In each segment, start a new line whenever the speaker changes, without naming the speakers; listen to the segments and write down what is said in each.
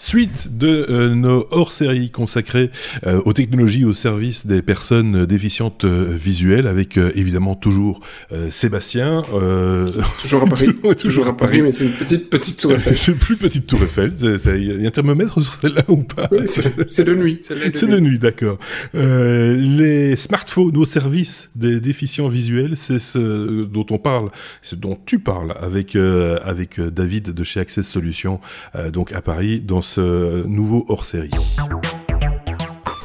Suite de euh, nos hors-séries consacrées euh, aux technologies au service des personnes déficientes euh, visuelles, avec évidemment toujours Sébastien.
toujours à Paris. toujours, à Paris, mais c'est une petite petite tour Eiffel.
c'est plus petite tour Eiffel. Il y a un thermomètre sur celle-là ou pas?
C'est de nuit.
C'est de, nuit, d'accord. les smartphones au service des déficients visuels, c'est ce dont on parle, ce dont tu parles avec avec David de chez Access Solutions, donc à Paris, dans ce nouveau hors-série.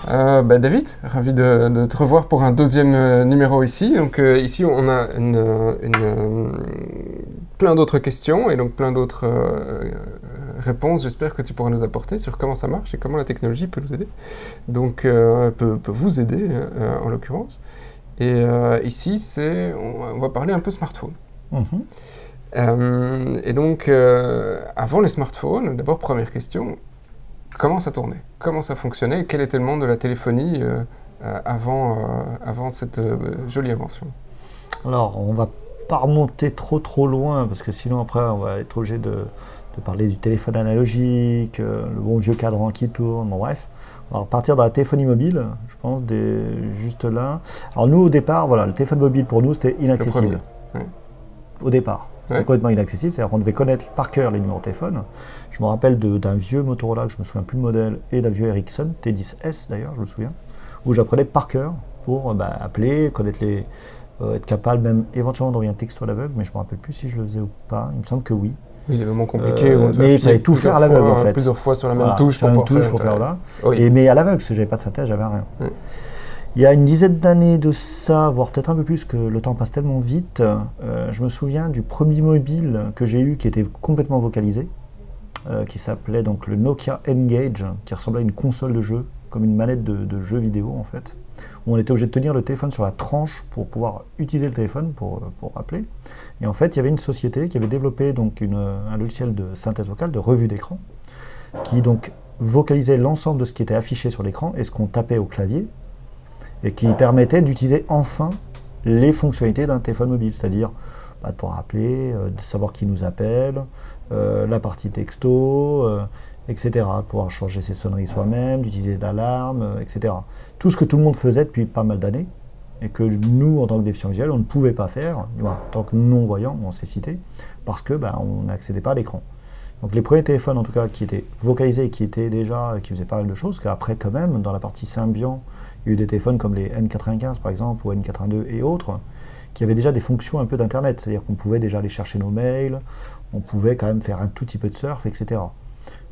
Euh, bah, David, ravi de, te revoir pour un deuxième euh, numéro ici. Donc euh, ici on a plein d'autres questions et donc plein d'autres réponses. J'espère que tu pourras nous apporter sur comment ça marche et comment la technologie peut nous aider. Donc peut, vous aider en l'occurrence. Et ici c'est on, va parler un peu smartphone. Mhm. Euh, et donc, euh, avant les smartphones, d'abord, première question, comment ça tournait? Comment ça fonctionnait? Quel était le monde de la téléphonie euh, avant, avant cette jolie invention?
Alors, on va pas remonter trop trop loin, parce que sinon après, on va être obligé de, de parler du téléphone analogique, le bon vieux cadran qui tourne, bon bref. On va repartir dans la téléphonie mobile, je pense, des, juste là. Alors nous, au départ, voilà, le téléphone mobile pour nous, c'était inaccessible. Au départ. C'était complètement inaccessible, c'est-à-dire qu'on devait connaître par cœur les numéros de téléphone. Je me rappelle d'un vieux Motorola, je me souviens plus le modèle, et d'un vieux Ericsson, T10S d'ailleurs, je me souviens, où j'apprenais par cœur pour bah, appeler, connaître les, euh, être capable même éventuellement d'envoyer un texto à l'aveugle, mais je me rappelle plus si je le faisais ou pas. Il me semble que oui.
Oui, c'est vraiment compliqué. Euh,
mais il fallait tout faire à l'aveugle en fait.
Plusieurs fois sur la même touche pour,
touche pour faire là. Et, mais à l'aveugle, parce que j'avais pas de synthèse, j'avais rien. Il y a une dizaine d'années de ça, voire peut-être un peu plus, que le temps passe tellement vite, euh, je me souviens du premier mobile que j'ai eu qui était complètement vocalisé, euh, qui s'appelait donc le Nokia Engage, qui ressemblait à une console de jeu, comme une manette de, jeu vidéo en fait, où on était obligé de tenir le téléphone sur la tranche pour pouvoir utiliser le téléphone pour, euh, pour appeler. Et en fait, il y avait une société qui avait développé donc un logiciel de synthèse vocale, de revue d'écran, qui donc vocalisait l'ensemble de ce qui était affiché sur l'écran et ce qu'on tapait au clavier et qui permettait d'utiliser enfin les fonctionnalités d'un téléphone mobile, c'est-à-dire bah, de pouvoir appeler, euh, de savoir qui nous appelle, euh, la partie texto, euh, etc. Pouvoir changer ses sonneries soi-même, d'utiliser l'alarme, etc. Tout ce que tout le monde faisait depuis pas mal d'années et que nous, en tant que déficients visuels, on ne pouvait pas faire, en tant que non-voyants, on s'est cité, parce que bah, on n'accédait pas à l'écran. Donc les premiers téléphones, en tout cas, qui étaient vocalisés et qui étaient déjà, qui faisaient pas mal de choses, qu'après quand même, dans la partie Symbian, il y a eu des téléphones comme les N95 par exemple, ou N82 et autres, qui avaient déjà des fonctions un peu d'Internet, c'est-à-dire qu'on pouvait déjà aller chercher nos mails, on pouvait quand même faire un tout petit peu de surf, etc.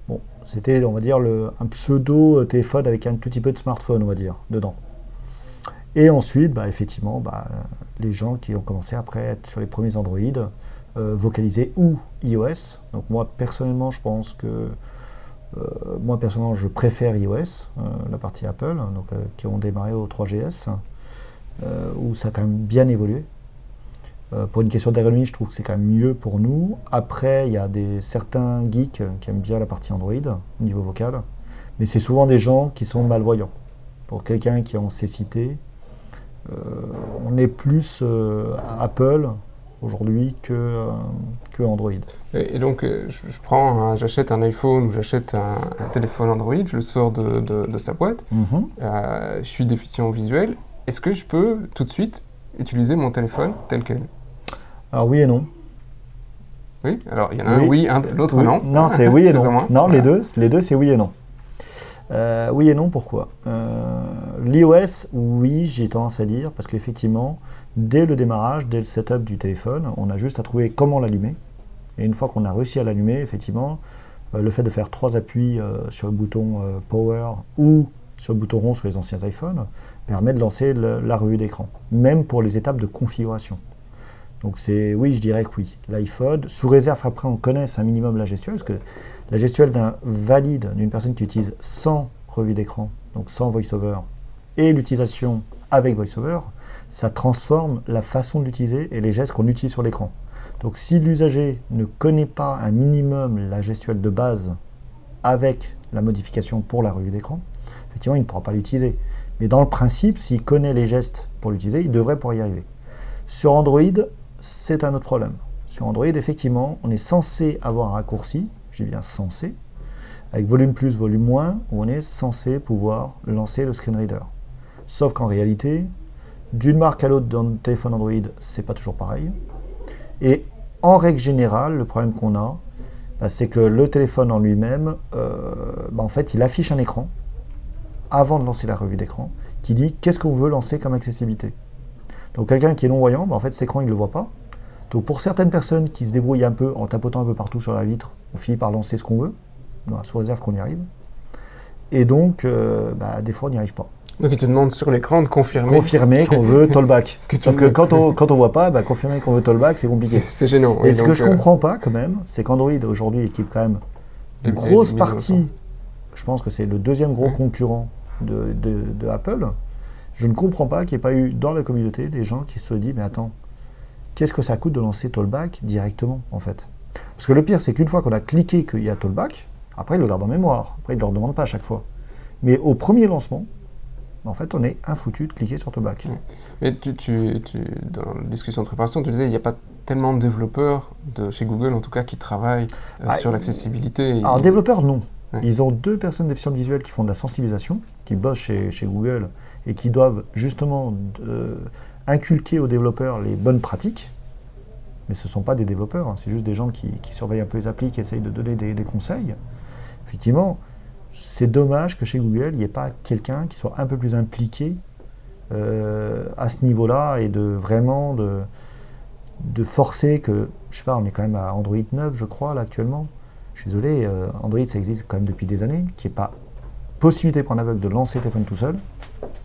Bon, c'était, on va dire, un pseudo téléphone avec un tout petit peu de smartphone, on va dire, dedans. Et ensuite, bah, effectivement, bah, les gens qui ont commencé après à être sur les premiers Android, euh, vocalisés ou iOS. Donc moi, personnellement, je pense que euh, moi personnellement, je préfère iOS, euh, la partie Apple, hein, donc, qui ont démarré au 3GS, où ça a quand même bien évolué. pour une question d'ergonomie, je trouve que c'est quand même mieux pour nous. Après, il y a des, certains geeks qui aiment bien la partie Android au niveau vocal, mais c'est souvent des gens qui sont malvoyants. Pour quelqu'un qui est en cécité, on est plus Apple aujourd'hui que, euh, que Android.
Et, donc, euh, je, prends, j'achète un iPhone ou j'achète un, téléphone Android, je le sors de, de, sa boîte, mhm. euh, je suis déficient visuel. Est-ce que je peux tout de suite utiliser mon téléphone tel quel?
Alors oui et non.
Oui, alors il y en a un oui, l'autre non.
Non, c'est oui et non. non, les deux, les deux c'est oui et non. oui et non, pourquoi? L'iOS, oui, j'ai tendance à dire, parce qu'effectivement, dès le démarrage, dès le setup du téléphone, on a juste à trouver comment l'allumer. Et une fois qu'on a réussi à l'allumer, effectivement, euh, le fait de faire trois appuis euh, sur le bouton euh, Power ou sur le bouton rond sur les anciens iPhones permet de lancer la revue d'écran, même pour les étapes de configuration. Donc c'est oui, je dirais que oui. L'iPhone, sous réserve après on connaisse un minimum la gestuelle, parce que la gestuelle d'un valide, d'une personne qui utilise sans revue d'écran, donc sans VoiceOver, et l'utilisation avec VoiceOver, ça transforme la façon d'utiliser et les gestes qu'on utilise sur l'écran. Donc si l'usager ne connaît pas un minimum la gestuelle de base avec la modification pour la revue d'écran, effectivement, il ne pourra pas l'utiliser. Mais dans le principe, s'il connaît les gestes pour l'utiliser, il devrait pouvoir y arriver. Sur Android, c'est un autre problème. Sur Android, effectivement, on est censé avoir un raccourci, j'ai bien censé, avec volume plus, volume moins, où on est censé pouvoir lancer le screen reader. Sauf qu'en réalité, d'une marque à l'autre dans le téléphone Android, c'est pas toujours pareil. Et en règle générale, le problème qu'on a, bah, c'est que le téléphone en lui-même, euh, bah, en fait, il affiche un écran avant de lancer la revue d'écran qui dit qu'est-ce qu'on veut lancer comme accessibilité. Donc quelqu'un qui est non-voyant, bah, en fait, cet écran, il ne le voit pas. Donc pour certaines personnes qui se débrouillent un peu en tapotant un peu partout sur la vitre, on finit par lancer ce qu'on veut, sous réserve qu'on y arrive. Et donc, euh, des fois, on n'y arrive pas.
Donc il te demande sur l'écran de confirmer.
Confirmer qu'on veut tollback. Sauf que quand on quand on voit pas, bah, confirmer qu'on veut tollback, c'est compliqué.
C'est gênant.
Et ce que je ne euh, comprends pas quand même, c'est qu'Android aujourd'hui équipe quand même une grosse partie. Je pense que c'est le deuxième gros concurrent de, de, Apple. Je ne comprends pas qu'il n'y ait pas eu dans la communauté des gens qui se dit mais attends, qu'est-ce que ça coûte de lancer tollback directement en fait? Parce que le pire c'est qu'une fois qu'on a cliqué qu'il y a tollback, après il le garde en mémoire. Après il ne le redemande pas à chaque fois. Mais au premier lancement, en fait, on est infoutu de cliquer sur Tobac.
Mais tu, tu, tu, dans la discussion de préparation, tu disais qu'il n'y a pas tellement de développeurs, de, chez Google en tout cas, qui travaillent euh, ah, sur l'accessibilité.
Alors, développeurs, non. Ils ont deux personnes déficientes visuelles qui font de la sensibilisation, qui bossent chez, chez Google et qui doivent justement euh, inculquer aux développeurs les bonnes pratiques. Mais ce ne sont pas des développeurs, hein. c'est juste des gens qui, qui, surveillent un peu les applis, qui essayent de donner des, des conseils. Effectivement, c'est dommage que chez Google, il n'y ait pas quelqu'un qui soit un peu plus impliqué euh, à ce niveau-là et de vraiment de, forcer que, je sais pas, on est quand même à Android 9, je crois, là actuellement. Je suis désolé, euh, Android, ça existe quand même depuis des années, qui n'y ait pas possibilité pour un aveugle de lancer le téléphone tout seul,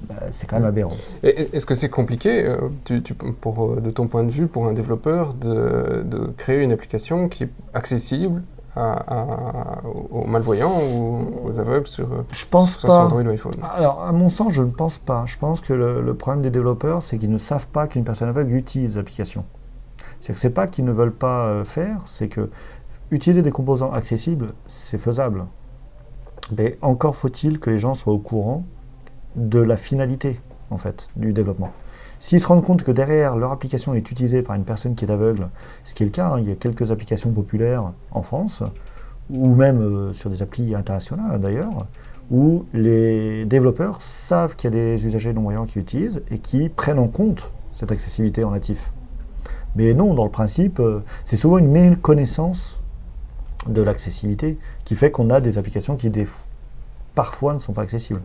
bah, c'est quand même aberrant.
Est-ce que c'est compliqué, euh, de ton point de vue, pour un développeur, de créer une application qui est accessible aux malvoyants ou aux aveugles sur,
je pense pas. Android ou iPhone Alors, à mon sens, je ne pense pas. Je pense que le, problème des développeurs, c'est qu'ils ne savent pas qu'une personne aveugle utilise l'application. C'est que c'est pas qu'ils ne veulent pas euh, faire, c'est que utiliser des composants accessibles, c'est faisable. Mais encore faut-il que les gens soient au courant de la finalité, en fait, du développement. S'ils se rendent compte que derrière leur application est utilisée par une personne qui est aveugle, ce qui est le cas, hein, il y a quelques applications populaires en France, ou même euh, sur des applis internationales d'ailleurs, où les développeurs savent qu'il y a des usagers non-voyants qui utilisent et qui prennent en compte cette accessibilité en natif. Mais non, dans le principe, euh, c'est souvent une méconnaissance de l'accessibilité qui fait qu'on a des applications qui parfois ne sont pas accessibles.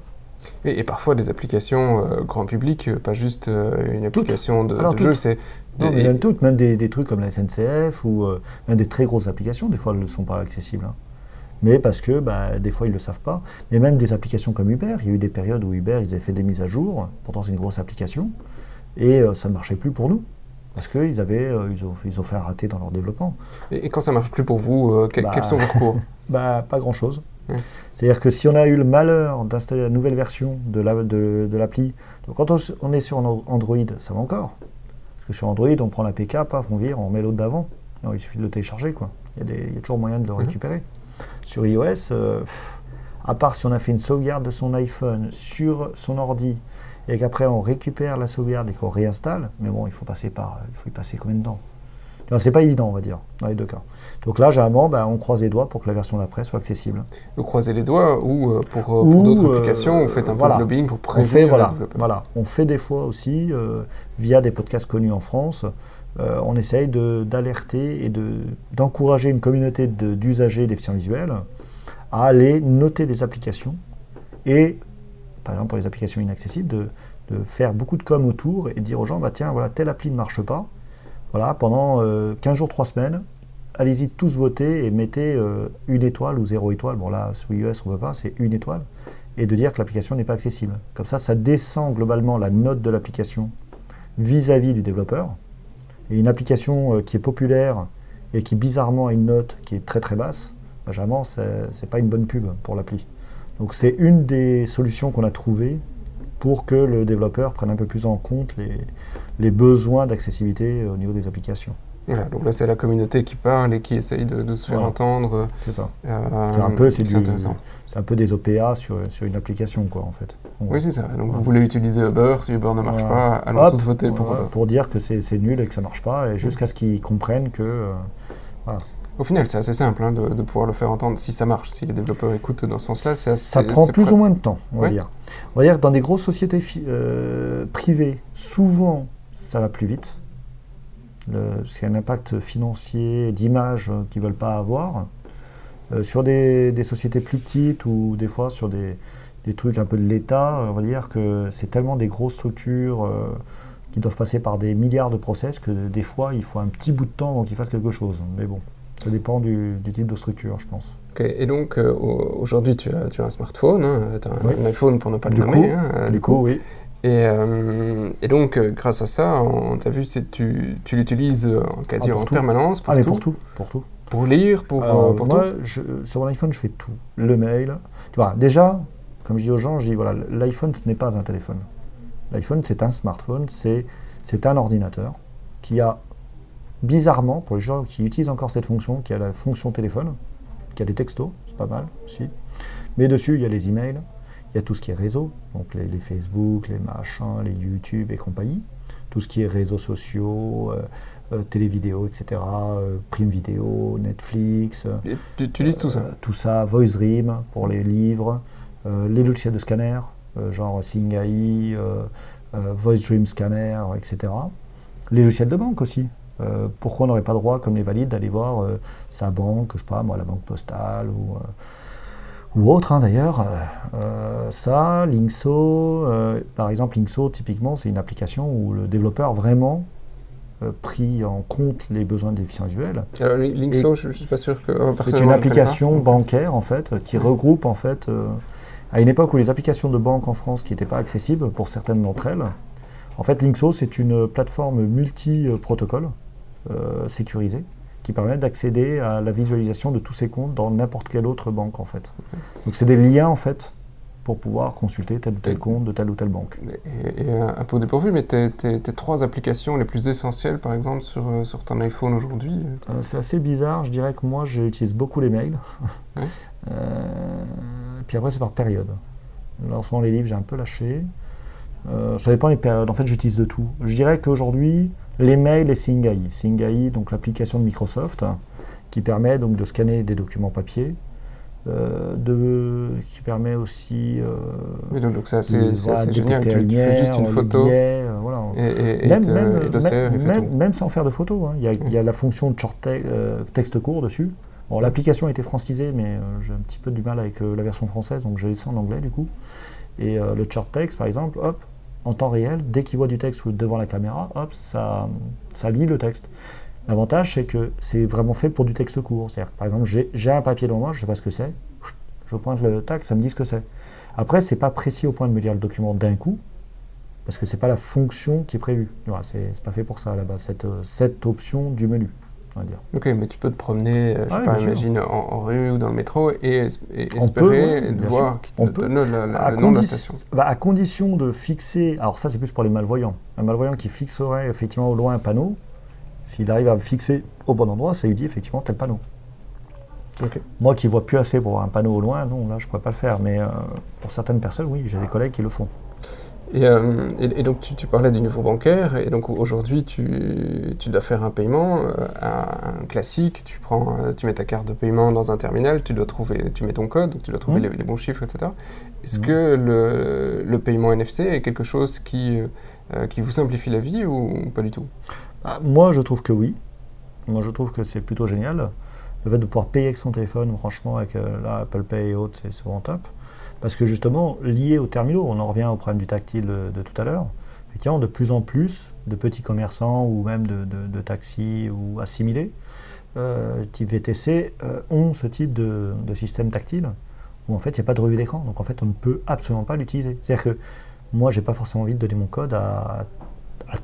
Et, parfois des applications euh, grand public, euh, pas juste euh, une application de, jeu, c'est...
Non, même toutes, même des, trucs comme la SNCF ou même des très grosses applications, des fois elles ne sont pas accessibles. Hein. Mais parce que bah, des fois ils ne le savent pas. Mais même des applications comme Uber, il y a eu des périodes où Uber ils avaient fait des mises à jour, pourtant c'est une grosse application, et ça ne marchait plus pour nous. Parce qu'ils avaient, ils ont, ils, ont, fait un raté dans leur développement.
Et, quand ça ne marche plus pour vous, quels bah, sont vos recours?
bah, Pas grand-chose. C'est-à-dire que si on a eu le malheur d'installer la nouvelle version de l'appli, de, donc quand on, est sur Android, ça va encore. Parce que sur Android, on prend l'APK, paf, on vire, on met l'autre d'avant. il suffit de le télécharger, quoi. Il y, a toujours moyen de le mhm. récupérer. Sur iOS, euh, à part si on a fait une sauvegarde de son iPhone sur son ordi, et qu'après on récupère la sauvegarde et qu'on réinstalle, mais bon, il faut passer par, il faut y passer combien de temps? C'est pas évident, on va dire, dans les deux cas. Donc là, généralement, ben, on croise les doigts pour que la version d'après soit accessible.
Vous croisez les doigts ou euh, pour, euh, d'autres euh, applications, vous faites un peu de lobbying pour prévenir
on fait, voilà, voilà, on fait des fois aussi, via des podcasts connus en France, on essaye d'alerter et d'encourager une communauté d'usagers déficients visuels à aller noter des applications et, par exemple pour les applications inaccessibles, de, de faire beaucoup de com autour et dire aux gens, bah, tiens, voilà, telle appli ne marche pas, voilà, pendant 15 euh, jours, 3 semaines, allez-y tous voter et mettez euh, une étoile ou zéro étoile. Bon là, sous iOS, on ne peut pas, c'est une étoile. Et de dire que l'application n'est pas accessible. Comme ça, ça descend globalement la note de l'application vis-à-vis du développeur. Et une application euh, qui est populaire et qui bizarrement a une note qui est très très basse, bah, généralement, ce n'est pas une bonne pub pour l'appli. Donc c'est une des solutions qu'on a trouvées pour que le développeur prenne un peu plus en compte les, les besoins d'accessibilité au niveau des applications.
donc là, c'est la communauté qui parle et qui essaye de, se faire entendre.
C'est ça. Euh, c'est un peu, c'est, un peu des OPA sur, sur, une application, quoi, en fait.
oui, c'est ça. Donc vous voulez utiliser Uber, si Uber ne marche pas, allons tous voter pour.
pour dire que c'est, nul et que ça ne marche pas, et jusqu'à ce qu'ils comprennent que. Euh,
Au final, c'est assez simple hein, de, pouvoir le faire entendre si ça marche, si les développeurs écoutent dans ce sens-là.
Ça prend plus ou moins de temps, on va dire. On va dire que dans des grosses sociétés euh, privées, souvent, ça va plus vite. C'est un impact financier, d'image qu'ils ne veulent pas avoir. Euh, sur des, sociétés plus petites ou des fois sur des, trucs un peu de l'État, on va dire que c'est tellement des grosses structures euh, qui doivent passer par des milliards de process que des fois il faut un petit bout de temps avant qu'ils fassent quelque chose. Mais bon, ça dépend du, type de structure, je pense.
Et donc euh, aujourd'hui tu as, tu as, un smartphone, hein, tu as un, iPhone pour ne pas le
du
nommer.
Hein, du, coup, oui.
Et, et, donc, grâce à ça, t'a vu, tu, tu l'utilises quasi ah, en permanence
pour ah, mais pour tout, pour tout.
Pour lire, pour, euh, pour
moi, sur mon iPhone, je fais tout. Le mail. Tu vois, déjà, comme je dis aux gens, je dis voilà, l'iPhone, ce n'est pas un téléphone. L'iPhone, c'est un smartphone, c'est un ordinateur qui a, bizarrement, pour les gens qui utilisent encore cette fonction, qui a la fonction téléphone, qui a des textos, c'est pas mal aussi. Mais dessus, il y a les emails, il y a tout ce qui est réseau, donc les, Facebook, les machins, les YouTube et compagnie, tout ce qui est réseaux sociaux, euh, euh, télé vidéo, etc., euh, Prime Vidéo, Netflix.
tu utilises tout ça euh,
Tout ça, VoiceDream pour les livres, les logiciels de scanner, genre SingAI, VoiceDream Scanner, etc. Les logiciels de banque aussi. Pourquoi on n'aurait pas le droit, comme les valides, d'aller voir sa banque, je sais pas, moi, la banque postale ou ou autre hein, d'ailleurs. ça, Linkso, par exemple, Linkso, typiquement, c'est une application où le développeur vraiment euh, pris en compte les besoins des déficients visuels.
Alors, Linkso, je ne suis pas sûr que.
Euh, c'est une application bancaire en fait qui regroupe en fait euh, à une époque où les applications de banque en France qui n'étaient pas accessibles pour certaines d'entre elles. En fait, Linkso c'est une plateforme multi-protocole sécurisée qui permet d'accéder à la visualisation de tous ces comptes dans n'importe quelle autre banque en fait. Donc c'est des liens en fait pour pouvoir consulter tel ou tel compte de telle ou telle banque.
Et, un peu dépourvu, mais tes, trois applications les plus essentielles, par exemple, sur, euh, sur ton iPhone aujourd'hui
euh, C'est assez bizarre. Je dirais que moi, j'utilise beaucoup les mails. Euh, puis après, c'est par période. En ce moment, les livres, j'ai un peu lâché. Ça dépend des périodes. En fait, j'utilise de tout. Je dirais qu'aujourd'hui, les mails et Singai. Singai, donc l'application de Microsoft, qui permet donc de scanner des documents papier euh, de, qui permet aussi.
Euh, donc c'est assez, génial. Tu, fais juste une photo.
Euh, voilà. et, même, même, même, sans faire de photo. Hein. Il, y a, il, y a, la fonction de short texte court dessus. Bon, l'application a été francisée, mais j'ai un petit peu du mal avec la version française, donc j'ai laissé en anglais du coup. Et le short text, par exemple, hop, en temps réel, dès qu'il voit du texte devant la caméra, hop, ça, lit le texte. L'avantage, c'est que c'est vraiment fait pour du texte court. C'est-à-dire, par exemple, j'ai un papier devant moi, je ne sais pas ce que c'est, je pointe le tac, ça me dit ce que c'est. Après, ce n'est pas précis au point de me lire le document d'un coup, parce que ce n'est pas la fonction qui est prévue. Ce n'est pas fait pour ça base, cette, cette option du menu. On va dire.
Ok, mais tu peux te promener, euh, je sais pas, imagine, en, rue ou dans le métro et, espérer voir qui te donne le nom de la station.
Bah, à condition de fixer, alors ça c'est plus pour les malvoyants, un malvoyant qui fixerait effectivement au loin un panneau, s'il arrive à fixer au bon endroit, ça lui dit effectivement tel panneau. Moi qui vois plus assez pour voir un panneau au loin, non, là je ne pourrais pas le faire. Mais euh, pour certaines personnes, oui, j'ai des collègues qui le font.
Et, euh, donc tu, parlais du niveau bancaire, et donc aujourd'hui tu, dois faire un paiement, euh, un classique, tu, prends, tu mets ta carte de paiement dans un terminal, tu dois trouver, tu mets ton code, tu dois trouver mmh. les, bons chiffres, etc. Est-ce mmh. que le, le, paiement NFC est quelque chose qui, qui vous simplifie la vie ou pas du tout?
Ah, moi, je trouve que oui. Moi, je trouve que c'est plutôt génial. Le fait de pouvoir payer avec son téléphone, franchement, avec euh, Apple Pay et autres, c'est vraiment top. Parce que justement, lié au terminaux, on en revient au problème du tactile de, tout à l'heure. Effectivement, de plus en plus de petits commerçants ou même de, taxis ou assimilés, euh, type VTC, euh, ont ce type de, système tactile où en fait il n'y a pas de revue d'écran. Donc en fait, on ne peut absolument pas l'utiliser. C'est-à-dire que moi, j'ai pas forcément envie de donner mon code à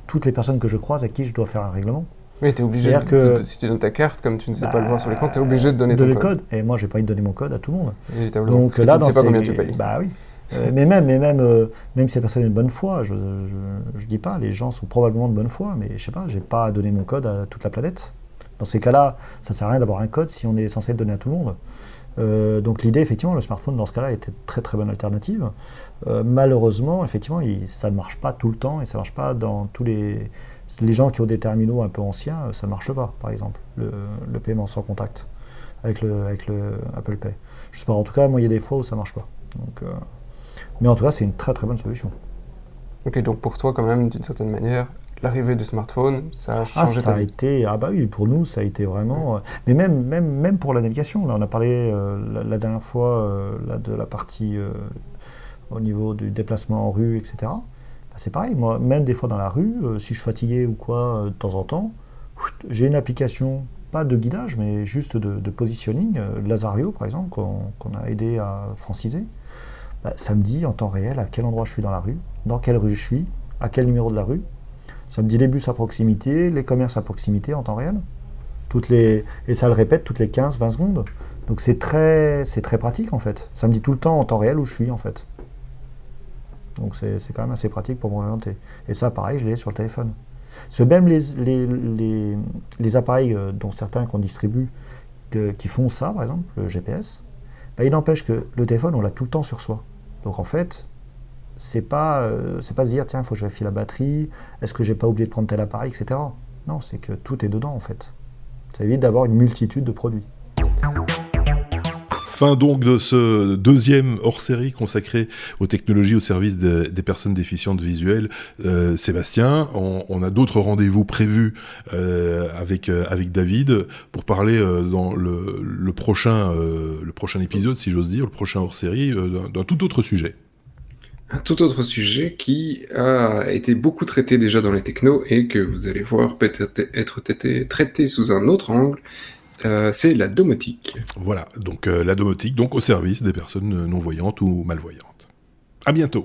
toutes les personnes que je croise à qui je dois faire un règlement.
Oui, tu es obligé, de, que, si tu donnes ta carte, comme tu ne sais pas le voir sur l'écran, tu es obligé de donner ton code.
Et moi, j'ai pas envie de donner mon code à tout le monde.
Donc là, tu ne sais pas combien tu payes.
Bah oui. Euh, mais même, mais même, euh, même si la personne est de bonne foi, je ne dis pas, les gens sont probablement de bonne foi, mais je sais pas, j'ai pas à donner mon code à toute la planète. Dans ces cas-là, ça sert à rien d'avoir un code si on est censé le donner à tout le monde. Euh, donc l'idée, effectivement, le smartphone dans ce cas-là était très très bonne alternative. malheureusement, effectivement, ça ne marche pas tout le temps et ça ne marche pas dans tous les Les gens qui ont des terminaux un peu anciens, ça ne marche pas, par exemple, le, paiement sans contact avec le, avec le Apple Pay. Je sais pas, en tout cas, moi, il y a des fois où ça ne marche pas. Donc, mais en tout cas, c'est une très très bonne solution.
Ok, donc pour toi, quand même, d'une certaine manière, l'arrivée du smartphone, ça a
ah,
changé
ah, ça a été, ah bah oui, pour nous, ça a été vraiment. Euh, mais même, même, même pour la navigation, là, on a parlé euh, la, dernière fois euh, là, de la partie au niveau du déplacement en rue, etc. C'est pareil, moi, même des fois dans la rue, si je suis fatigué ou quoi, de temps en temps, j'ai une application, pas de guidage, mais juste de, positioning, Lazario par exemple, qu'on a aidé à franciser. Bah, ça me dit en temps réel à quel endroit je suis dans la rue, dans quelle rue je suis, à quel numéro de la rue, ça me dit les bus à proximité, les commerces à proximité en temps réel. Toutes les, et ça le répète toutes les 15-20 secondes. Donc c'est très, c'est très pratique en fait. Ça me dit tout le temps en temps réel où je suis en fait. Donc c'est, quand même assez pratique pour m'orienter. Et ça, pareil, je l'ai sur le téléphone. Ce même les, les, les, appareils euh, dont certains qu'on distribue, qui font ça, par exemple, le GPS, bah, il n'empêche que le téléphone, on l'a tout le temps sur soi. Donc en fait, c'est pas, euh, c'est pas se dire tiens, il faut que je vérifie la batterie, est-ce que j'ai pas oublié de prendre tel appareil, etc. Non, c'est que tout est dedans en fait. Ça évite d'avoir une multitude de produits.
Fin donc de ce deuxième hors-série consacré aux technologies au service des personnes déficientes visuelles. Euh, Sébastien, on, a d'autres rendez-vous prévus euh, avec, avec David pour parler dans le, le prochain, le prochain épisode, si j'ose dire, le prochain hors-série, d'un tout autre sujet
un tout autre sujet qui a été beaucoup traité déjà dans les technos et que vous allez voir peut-être être traité sous un autre angle, euh, c'est la domotique.
Voilà, donc euh, la domotique, donc au service des personnes non-voyantes ou malvoyantes. À bientôt.